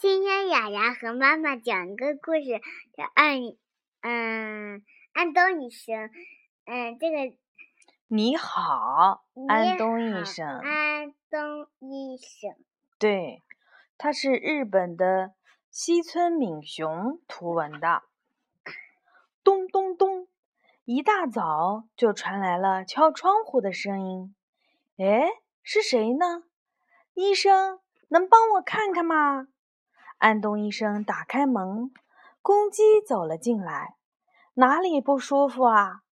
今天雅雅和妈妈讲一个故事，叫《安嗯安东医生》。嗯，这个你好，安东医生。安东医生。对，他是日本的西村敏雄图文的。咚咚咚，一大早就传来了敲窗户的声音。哎，是谁呢？医生，能帮我看看吗？安东医生打开门，公鸡走了进来。哪里不舒服啊？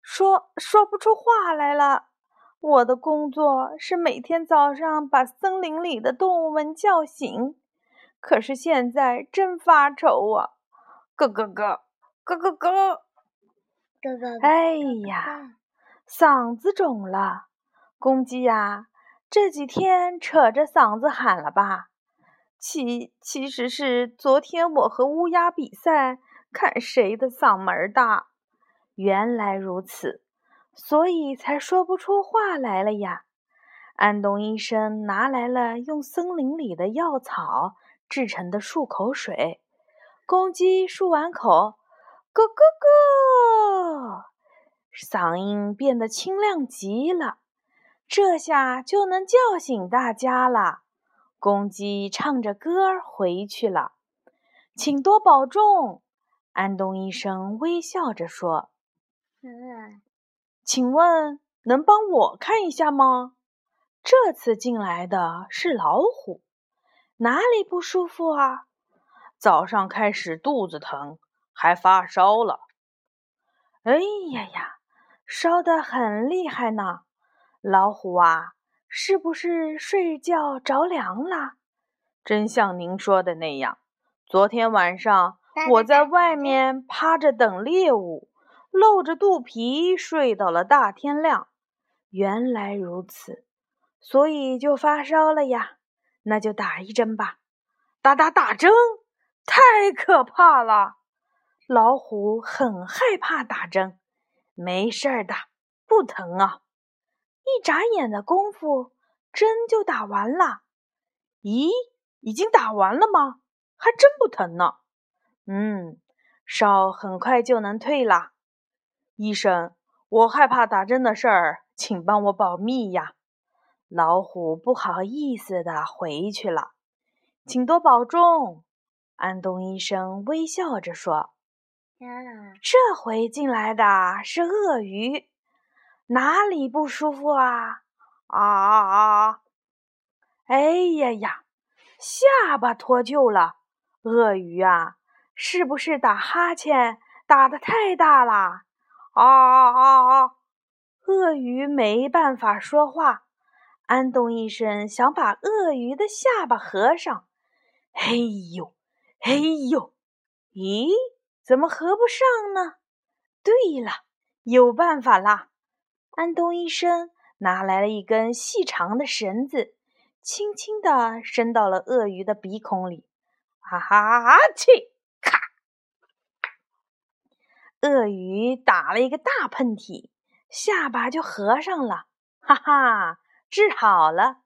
说说不出话来了。我的工作是每天早上把森林里的动物们叫醒，可是现在真发愁啊！咯咯咯，咯咯咯，咯咯。哎呀，嗓子肿了，公鸡呀，这几天扯着嗓子喊了吧？其其实是昨天我和乌鸦比赛，看谁的嗓门大。原来如此，所以才说不出话来了呀。安东医生拿来了用森林里的药草制成的漱口水，公鸡漱完口，咯咯咯，嗓音变得清亮极了，这下就能叫醒大家了。公鸡唱着歌回去了，请多保重。安东医生微笑着说：“嗯，请问能帮我看一下吗？这次进来的是老虎，哪里不舒服啊？早上开始肚子疼，还发烧了。哎呀呀，烧得很厉害呢，老虎啊！”是不是睡觉着凉了？真像您说的那样。昨天晚上我在外面趴着等猎物，露着肚皮睡到了大天亮。原来如此，所以就发烧了呀。那就打一针吧。打打打针，太可怕了！老虎很害怕打针。没事儿的，不疼啊。一眨眼的功夫，针就打完了。咦，已经打完了吗？还真不疼呢。嗯，烧很快就能退了。医生，我害怕打针的事儿，请帮我保密呀。老虎不好意思的回去了。请多保重。安东医生微笑着说：“这回进来的是鳄鱼。”哪里不舒服啊？啊啊啊！哎呀呀，下巴脱臼了。鳄鱼啊，是不是打哈欠打的太大了？啊啊啊啊！鳄鱼没办法说话。安东医生想把鳄鱼的下巴合上。嘿呦，嘿呦，咦，怎么合不上呢？对了，有办法啦！安东医生拿来了一根细长的绳子，轻轻地伸到了鳄鱼的鼻孔里。哈哈哈！气，咔！鳄鱼打了一个大喷嚏，下巴就合上了。哈哈，治好了！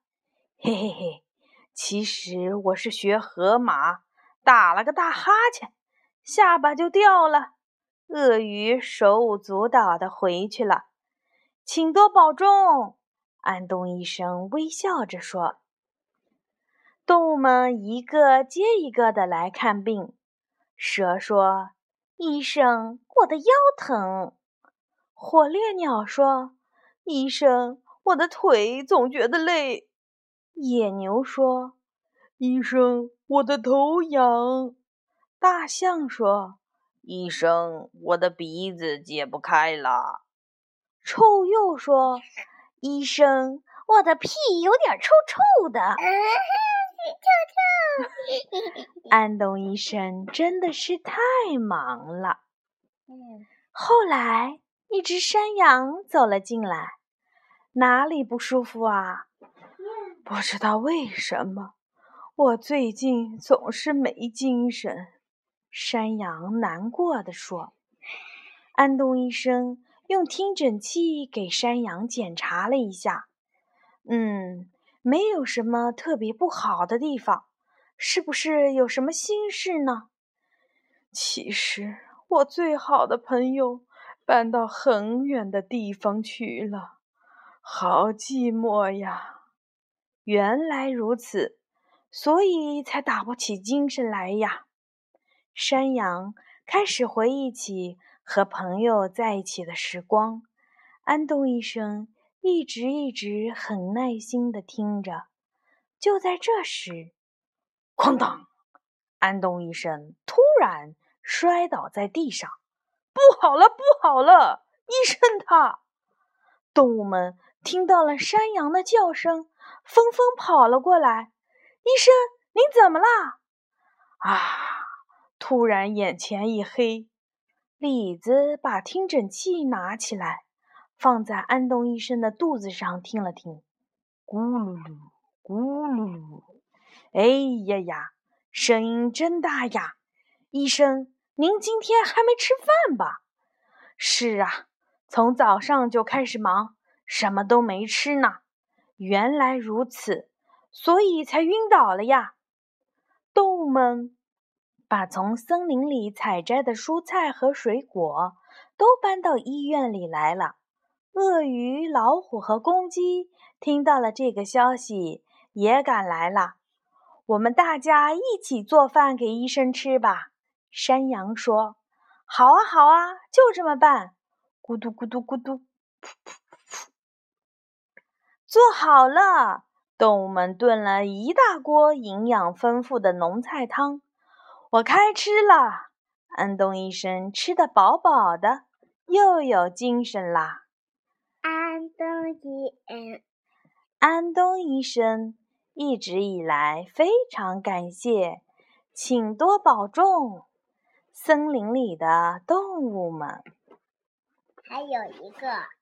嘿嘿嘿，其实我是学河马，打了个大哈欠，下巴就掉了。鳄鱼手舞足蹈地回去了。请多保重，安东医生微笑着说。动物们一个接一个的来看病。蛇说：“医生，我的腰疼。”火烈鸟说：“医生，我的腿总觉得累。”野牛说：“医生，我的头痒。”大象说：“医生，我的鼻子解不开了。”臭鼬说：“医生，我的屁有点臭臭的。”臭臭。安东医生真的是太忙了。后来，一只山羊走了进来，哪里不舒服啊？不知道为什么，我最近总是没精神。山羊难过的说：“安东医生。”用听诊器给山羊检查了一下，嗯，没有什么特别不好的地方，是不是有什么心事呢？其实我最好的朋友搬到很远的地方去了，好寂寞呀！原来如此，所以才打不起精神来呀。山羊开始回忆起和朋友在一起的时光。安东医生一直一直很耐心地听着。就在这时，哐当！安东医生突然摔倒在地上。不好了，不好了！医生他……动物们听到了山羊的叫声，纷纷跑了过来。医生，您怎么啦？啊！突然眼前一黑，李子把听诊器拿起来，放在安东医生的肚子上听了听，咕噜噜，咕噜噜，哎呀呀，声音真大呀！医生，您今天还没吃饭吧？是啊，从早上就开始忙，什么都没吃呢。原来如此，所以才晕倒了呀。动物们。把从森林里采摘的蔬菜和水果都搬到医院里来了。鳄鱼、老虎和公鸡听到了这个消息，也赶来了。我们大家一起做饭给医生吃吧。山羊说：“好啊，好啊，就这么办。”咕嘟咕嘟咕嘟，噗噗噗。做好了，动物们炖了一大锅营养丰富的浓菜汤。我开吃了，安东医生吃得饱饱的，又有精神啦。安东医生，安东医生一直以来非常感谢，请多保重，森林里的动物们。还有一个。